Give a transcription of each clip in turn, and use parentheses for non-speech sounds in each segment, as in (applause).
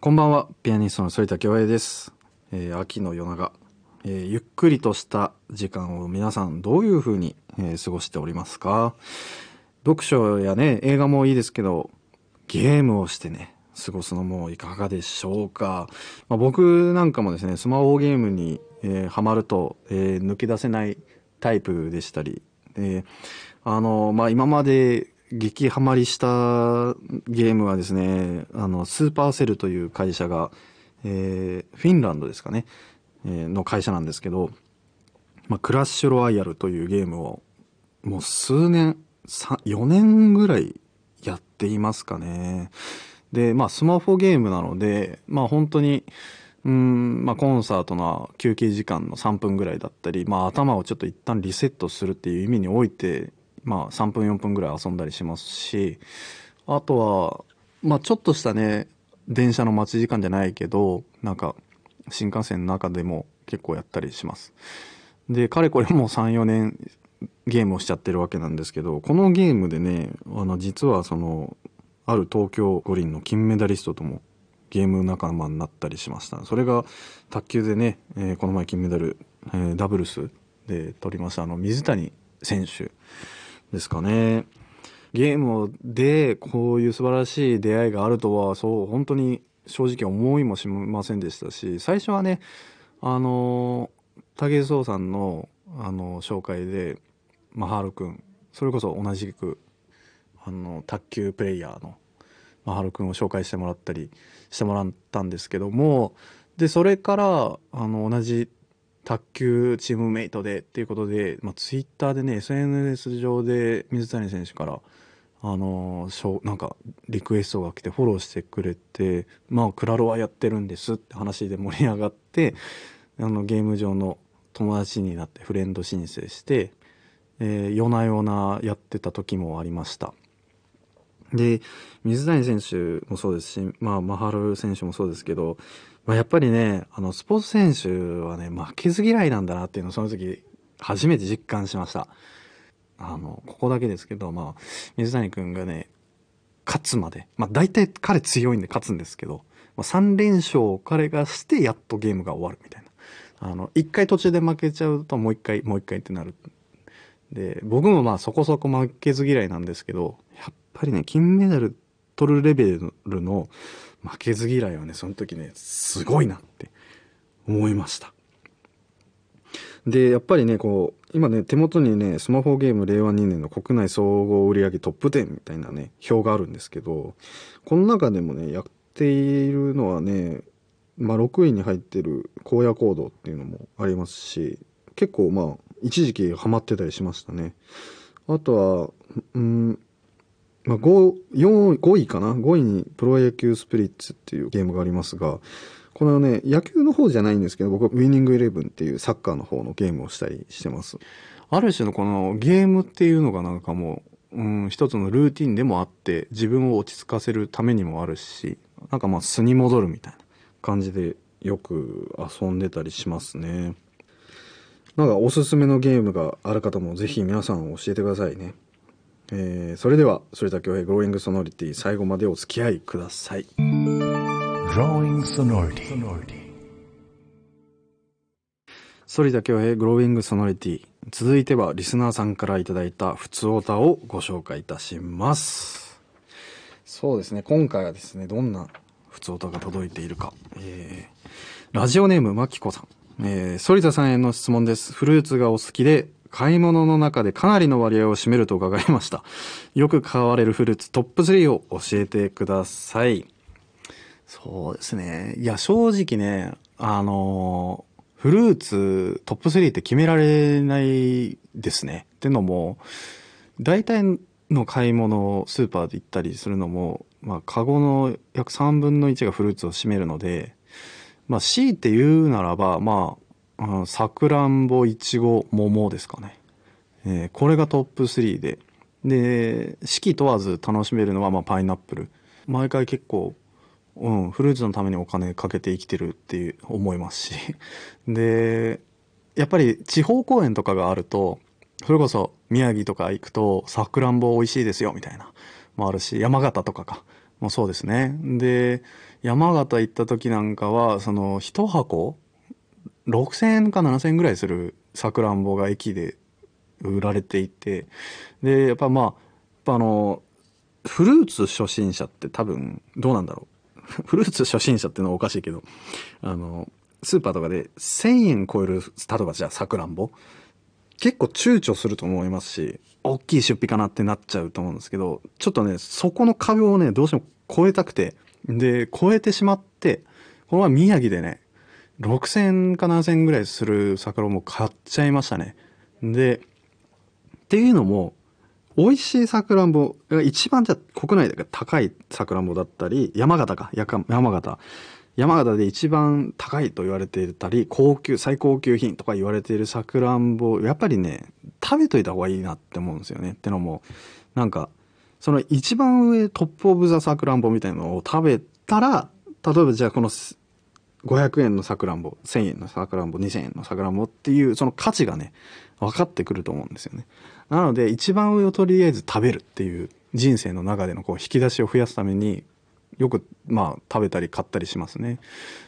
こんばんは、ピアニストの反田恭平です。えー秋の夜長、えーゆっくりとした時間を皆さんどういう風に、えー過ごしておりますか？読書やね、映画もいいですけど、ゲームをしてね、過ごすのもいかがでしょうか？まあ、僕なんかもですね、スマホゲームに、えーハマると、えー抜け出せないタイプでしたり、であの、まあ、今まで激ハマりしたゲームはですね、あの、スーパーセルという会社が、えーフィンランドですかね、えーの会社なんですけど、まあ、クラッシュロワイヤルというゲームを、もう数年、4年ぐらいやっていますかね。で、まあ、スマホゲームなので、まあ、本当に、うん、まあ、コンサートの休憩時間の3分ぐらいだったり、まあ、頭をちょっと一旦リセットするっていう意味において、まあ、3分4分ぐらい遊んだりしますし、あとは、まあ、ちょっとしたね、電車の待ち時間じゃないけど、なんか、新幹線の中でも結構やったりします。で、かれこれもう3、4年ゲームをしちゃってるわけなんですけど、このゲームでね、あの、実はその、ある東京五輪の金メダリストともゲーム仲間になったりしました。それが卓球でね、えーこの前金メダル、えーダブルスで取りました、あの、水谷選手ですかね。ゲームでこういう素晴らしい出会いがあるとは、そう、本当に正直思いもしませんでしたし、最初はね、あの、武井壮さんの、あの、紹介で、マハルくん、それこそ同じく、あの、卓球プレイヤーの、マハルくんを紹介してもらったりしてもらったんですけども、で、それから、あの、同じ卓球チームメイトでっていうことで、まあ、ツイッターでね、SNS 上で水谷選手から、あのしょなんかリクエストが来てフォローしてくれてまあクラロワやってるんですって話で盛り上がってあのゲーム上の友達になってフレンド申請して、えー夜な夜なやってた時もありました。で水谷選手もそうですしまあマハル選手もそうですけど、まあ、やっぱりねあのスポーツ選手はね負けず嫌いなんだなっていうのをその時初めて実感しましたあの、ここだけですけど、まあ、水谷くんがね、勝つまで、まあ大体彼強いんで勝つんですけど、まあ、3連勝を彼がしてやっとゲームが終わるみたいな。あの、一回途中で負けちゃうともう一回、もう一回ってなる。で、僕もまあそこそこ負けず嫌いなんですけど、やっぱりね、金メダル取るレベルの負けず嫌いはね、その時ね、すごいなって思いました。で、やっぱりね、こう、今ね、手元にね、スマホゲーム令和2年の国内総合売上トップ10みたいなね、表があるんですけど、この中でもね、やっているのはね、まあ、6位に入ってる荒野行動っていうのもありますし、結構まあ、一時期ハマってたりしましたね。あとは、うん、まあ、5, 4 5位かな ?5 位にプロ野球スプリッツっていうゲームがありますが、このね、野球の方じゃないんですけど、僕はウィニングイレブンっていうサッカーの方のゲームをしたりしてます。ある種のこのゲームっていうのがなんかもう、うん、一つのルーティンでもあって、自分を落ち着かせるためにもあるし、なんかまあ素に戻るみたいな感じでよく遊んでたりしますね。なんかおすすめのゲームがある方もぜひ皆さん教えてくださいね。えー、それでは、それだけはグローイングソノリティ最後までお付き合いください。反田恭平グローイングソノリティ続いてはリスナーさんからいただいた普通オタをご紹介いたします。そうですね今回はですねどんな普通オタが届いているか、えー、ラジオネームまきこさん。えー、反田さんへの質問です。フルーツがお好きで買い物の中でかなりの割合を占めると伺いましたよく買われるフルーツトップ3を教えてくださいそうですね。いや、正直ね、あのフルーツトップ3って決められないですね。ってのも、大体の買い物をスーパーで行ったりするのも、まあ、カゴの約3分の1がフルーツを占めるので、まあ、強いて言うならば、まあ、さくらんぼ、いちご、桃ですかね。えーこれがトップ3で。で、四季問わず楽しめるのは、まあ、パイナップル。毎回結構、うん、フルーツのためにお金かけて生きてるっていう思いますし。(laughs) で、やっぱり地方公演とかがあると、それこそ宮城とか行くと、さくらんぼ美味しいですよ、みたいな。もあるし、山形とかか。もそうですね。で、山形行った時なんかは、その、一箱 ?6000 円か7000円ぐらいするさくらんぼが駅で売られていて、で、やっぱまあ、あの、フルーツ初心者って多分、どうなんだろう。(laughs) フルーツ初心者ってのはおかしいけど、あの、スーパーとかで1000円超える、例えばじゃあさくらんぼ結構躊躇すると思いますし、大きい出費かなってなっちゃうと思うんですけど、ちょっとね、そこの壁をね、どうしても超えたくて、で、超えてしまって、この前宮城でね、6000か7000円ぐらいする桜も買っちゃいましたね。で、っていうのも、美味しいさくらんぼが一番じゃあ国内で高いさくらんぼだったり、山形か、やか山形。山形で一番高いと言われていたり、高級、最高級品とか言われているさくらんぼ、やっぱりね、食べといた方がいいなって思うんですよね。ってのも、なんか、その一番上トップオブザさくらんぼみたいなのを食べたら、例えばじゃあこの500円のさくらんぼ、1000円のさくらんぼ、2000円のさくらんぼっていうその価値がね、分かってくると思うんですよね。なので一番上をとりあえず食べるっていう人生の中でのこう引き出しを増やすためによくまあ食べたり買ったりしますね。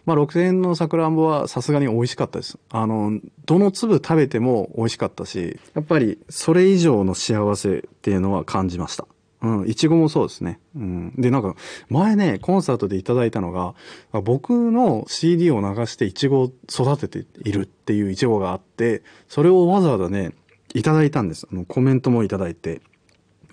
まあ6000円のさくらんぼはさすがに美味しかったです。あの、どの粒食べても美味しかったし、やっぱりそれ以上の幸せっていうのは感じました。うん、いちごもそうですね。うん。で、なんか、前ね、コンサートでいただいたのが、僕の CD を流していちごを育てているっていういちごがあって、それをわざわざね、いただいたんです。あの、コメントもいただいて、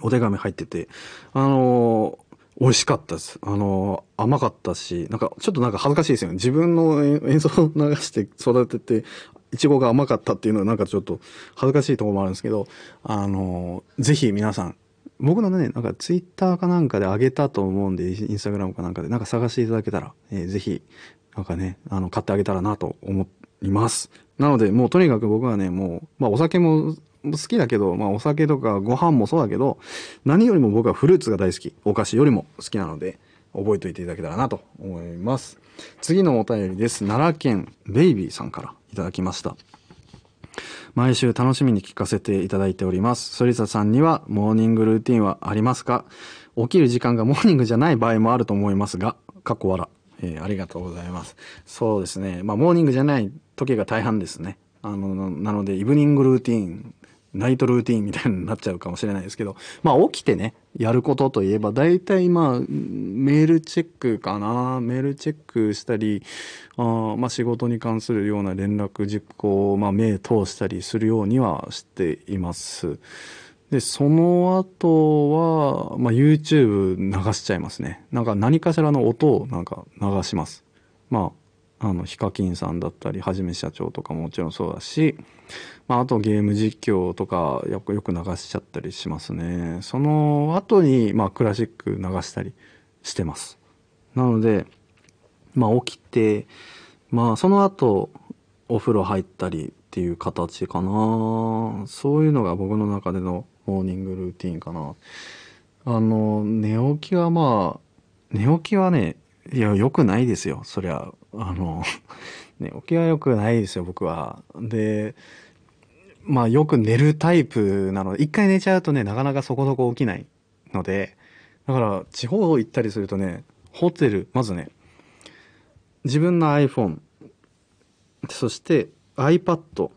お手紙入ってて、あのー美味しかったです。あの甘かったし、なんか、ちょっとなんか恥ずかしいですよね。自分の演奏を流して育てて、いちごが甘かったっていうのはなんかちょっと恥ずかしいところもあるんですけど、あのぜひ皆さん、僕のね、なんかツイッターかなんかで上げたと思うんで、インスタグラムかなんかで、なんか探していただけたら、えーぜひ、なんかね、あの、買ってあげたらなと思います。なので、もうとにかく僕はね、もう、まあお酒も好きだけど、まあお酒とかご飯もそうだけど、何よりも僕はフルーツが大好き。お菓子よりも好きなので、覚えておいていただけたらなと思います。次のお便りです。奈良県ベイビーさんからいただきました。毎週楽しみに聞かせていただいております。反田さんにはモーニングルーティンはありますか？起きる時間がモーニングじゃない場合もあると思いますが、過去わら。えーありがとうございます。そうですね。まあ、モーニングじゃない時が大半ですね。あの、なので、イブニングルーティン、ナイトルーティンみたいになっちゃうかもしれないですけど、まあ、起きてね、やることといえば、大体まあ、メールチェックかな。メールチェックしたり、あまあ、仕事に関するような連絡事項を、まあ、目通したりするようにはしています。で、その後は、まあ、YouTube 流しちゃいますね。なんか何かしらの音をなんか流します。まあ、あの、ヒカキンさんだったり、はじめ社長とかももちろんそうだし、まあ、あとゲーム実況とかよくよく流しちゃったりしますね。その後に、まあ、クラシック流したりしてます。なので、まあ、起きて、まあ、その後、お風呂入ったりっていう形かな。そういうのが僕の中でのモーニングルーティンかな。あの、寝起きはまあ、寝起きはね、いや、良くないですよ。そりゃ、あの、寝起きは良くないですよ、僕は。で、まあ、よく寝るタイプなので、一回寝ちゃうとね、なかなかそこそこ起きないので、だから、地方行ったりするとね、ホテル、まずね、自分の iPhone、そして iPad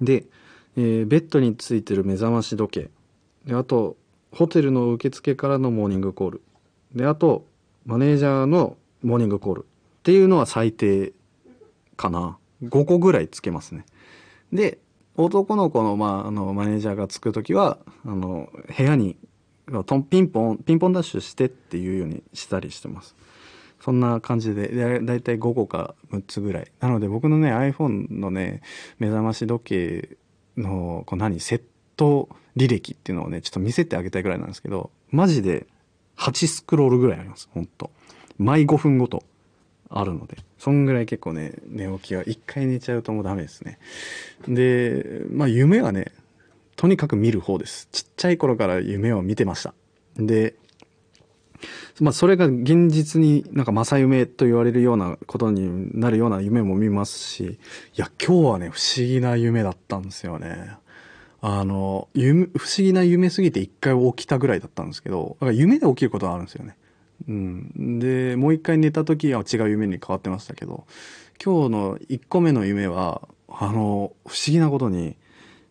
で、えーベッドについてる目覚まし時計であとホテルの受付からのモーニングコールであとマネージャーのモーニングコールっていうのは最低かな。5個ぐらいつけますね。で男の子の,、まあ、あのマネージャーがつく時はあの部屋にトンピンポンピンポンダッシュしてっていうようにしたりしてます。そんな感じで、でだいたい5個か6つぐらい。なので僕のね、iPhone のね、目覚まし時計の、こう何、セット履歴っていうのをね、ちょっと見せてあげたいぐらいなんですけど、マジで8スクロールぐらいあります、ほんと。毎5分ごとあるので、そんぐらい結構ね、寝起きは一回寝ちゃうともうダメですね。で、まあ夢はね、とにかく見る方です。ちっちゃい頃から夢を見てました。で、まあ、それが現実になんか正夢と言われるようなことになるような夢も見ますし、いや、今日はね、不思議な夢だったんですよね。あの、夢、不思議な夢すぎて一回起きたぐらいだったんですけど、だから夢で起きることはあるんですよね。うん。で、もう一回寝た時は違う夢に変わってましたけど、今日の1個目の夢は、あの、不思議なことに、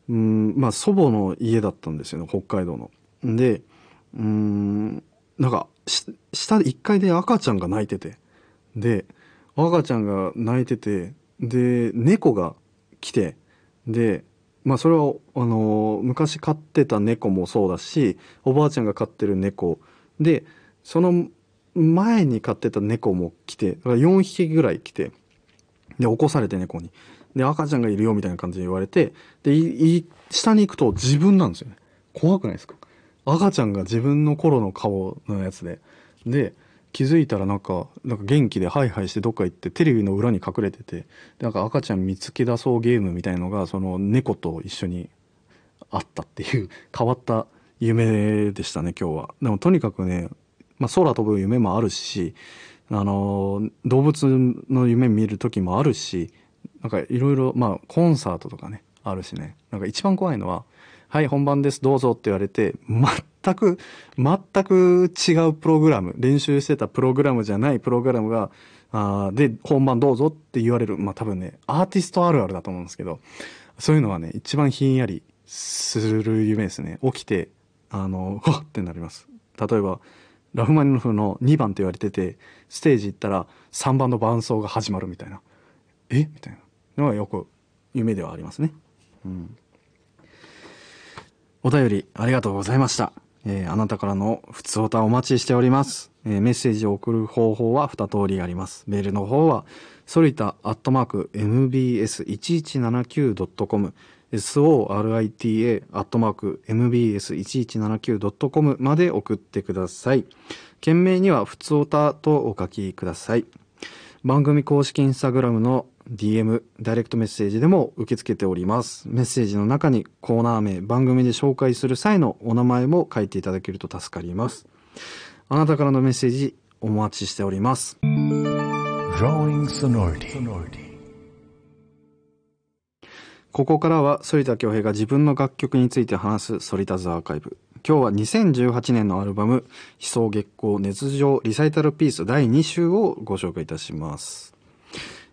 うん、まあ祖母の家だったんですよね、北海道の。で、うん、なんか、下で1階で赤ちゃんが泣いてて、で、赤ちゃんが泣いてて、で、猫が来て、で、まあそれは、あの、昔飼ってた猫もそうだし、おばあちゃんが飼ってる猫、で、その前に飼ってた猫も来て、4匹ぐらい来て、で、起こされて猫に。で、赤ちゃんがいるよみたいな感じで言われて、で、下に行くと自分なんですよね。怖くないですか？赤ちゃんが自分の頃の顔のやつで。で、気づいたらなんか、なんか元気でハイハイしてどっか行ってテレビの裏に隠れてて、なんか赤ちゃん見つけ出そうゲームみたいのが、その猫と一緒にあったっていう (laughs) 変わった夢でしたね、今日は。でもとにかくね、まあ空飛ぶ夢もあるし、あの、動物の夢見る時もあるし、なんかいろいろ、まあコンサートとかね、あるしね。なんか一番怖いのは、はい、本番です、どうぞって言われて、全全く、全く違うプログラム、練習してたプログラムじゃないプログラムが、あで、本番どうぞって言われる。まあ多分ね、アーティストあるあるだと思うんですけど、そういうのはね、一番ひんやりする夢ですね。起きて、あの、わっってなります。例えば、ラフマニノフの2番って言われてて、ステージ行ったら3番の伴奏が始まるみたいな。え？みたいなのがよく夢ではありますね。うん。お便りありがとうございました。えーあなたからの普通歌お待ちしております。えーメッセージを送る方法は2通りあります。メールの方は、ソリタアットマーク mbs1179.com sorita アットマーク mbs1179.com まで送ってください。件名には普通歌とお書きください。番組公式インスタグラムの DM、ダイレクトメッセージでも受け付けております。メッセージの中にコーナー名、番組で紹介する際のお名前も書いていただけると助かります。あなたからのメッセージお待ちしております。ここからは反田恭平が自分の楽曲について話す反田ズアーカイブ。今日は2018年のアルバム、悲壮月光熱情リサイタルピース第2週をご紹介いたします。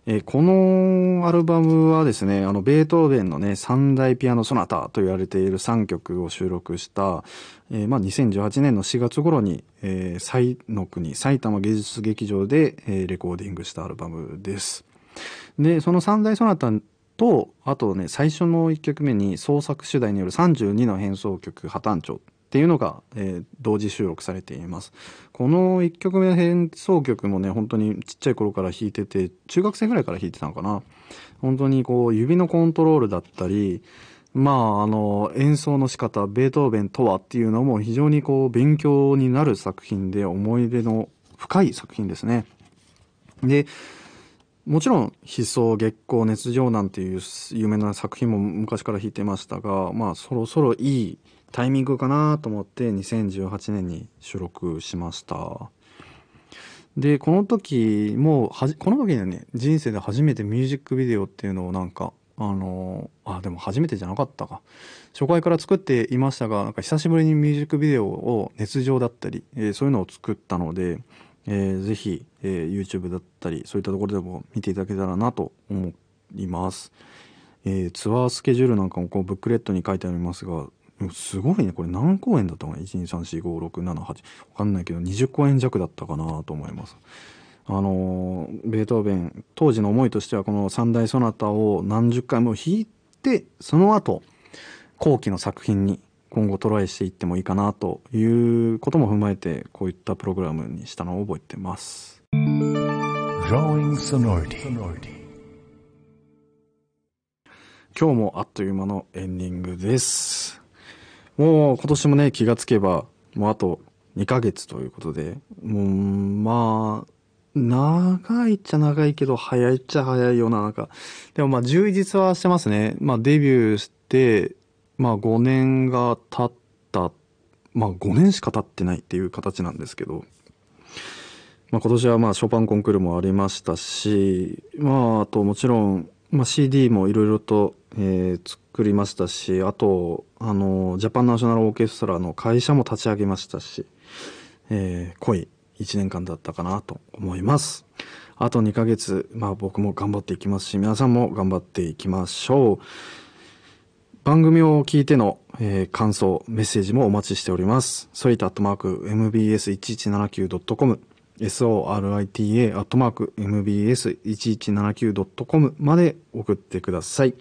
えーこのアルバムはですね、あの、ベートーベンのね、三大ピアノソナタと言われている3曲を収録した、えーまあ、2018年の4月頃に、えー、西の国、埼玉芸術劇場で、えレコーディングしたアルバムです。で、その三大ソナタと、あとね、最初の1曲目に創作主題による32の変奏曲破綻調っていうのが、えー同時収録されています。この1曲目の変奏曲もね、本当にちっちゃい頃から弾いてて、中学生ぐらいから弾いてたのかな。本当にこう、指のコントロールだったり、まあ、あの、演奏の仕方、ベートーベンとはっていうのも非常にこう、勉強になる作品で思い出の深い作品ですね。で、もちろん、悲壮月光熱情なんていう有名な作品も昔から弾いてましたが、まあそろそろいいタイミングかなと思って2018年に収録しました。で、この時もはじ、この時にね、人生で初めてミュージックビデオっていうのをなんか、あの、あ、でも初めてじゃなかったか。初回から作っていましたが、なんか久しぶりにミュージックビデオを熱情だったり、えーそういうのを作ったので、えーぜひ、えー YouTube だったり、そういったところでも見ていただけたらなと思います。えーツアースケジュールなんかもこうブックレットに書いてありますが、すごいね。これ何公演だったかな ?1、2、3、4、5、6、7、8。わかんないけど、20公演弱だったかなと思います。あのーベートーベン、当時の思いとしてはこの三大ソナタを何十回も弾いて、その後、後期の作品に今後トライしていってもいいかなということも踏まえて、こういったプログラムにしたのを覚えてます。今日もあっという間のエンディングです。もう今年もね、気がつけば、もうあと2ヶ月ということで、もう、まあ、長いっちゃ長いけど、早いっちゃ早いような、なんか。でもまあ、充実はしてますね。まあ、デビューして、まあ、5年が経った、まあ、5年しか経ってないっていう形なんですけど、まあ、今年はまあショパンコンクールもありましたし、まあ、あともちろん、まあ、CD もいろいろと、えー作りましたし、あと、あの、ジャパンナショナルオーケストラの会社も立ち上げましたし、えー濃い1年間だったかなと思います。あと2ヶ月、まあ僕も頑張っていきますし、皆さんも頑張っていきましょう。番組を聞いての、えー感想、メッセージもお待ちしております。ソリタットマーク mbs1179.com sorita アットマーク mbs1179.com sorita.mbs1179.com まで送ってください。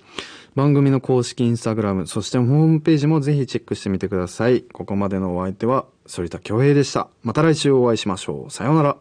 番組の公式インスタグラム、そしてホームページもぜひチェックしてみてください。ここまでのお相手は、反田恭平でした。また来週お会いしましょう。さようなら。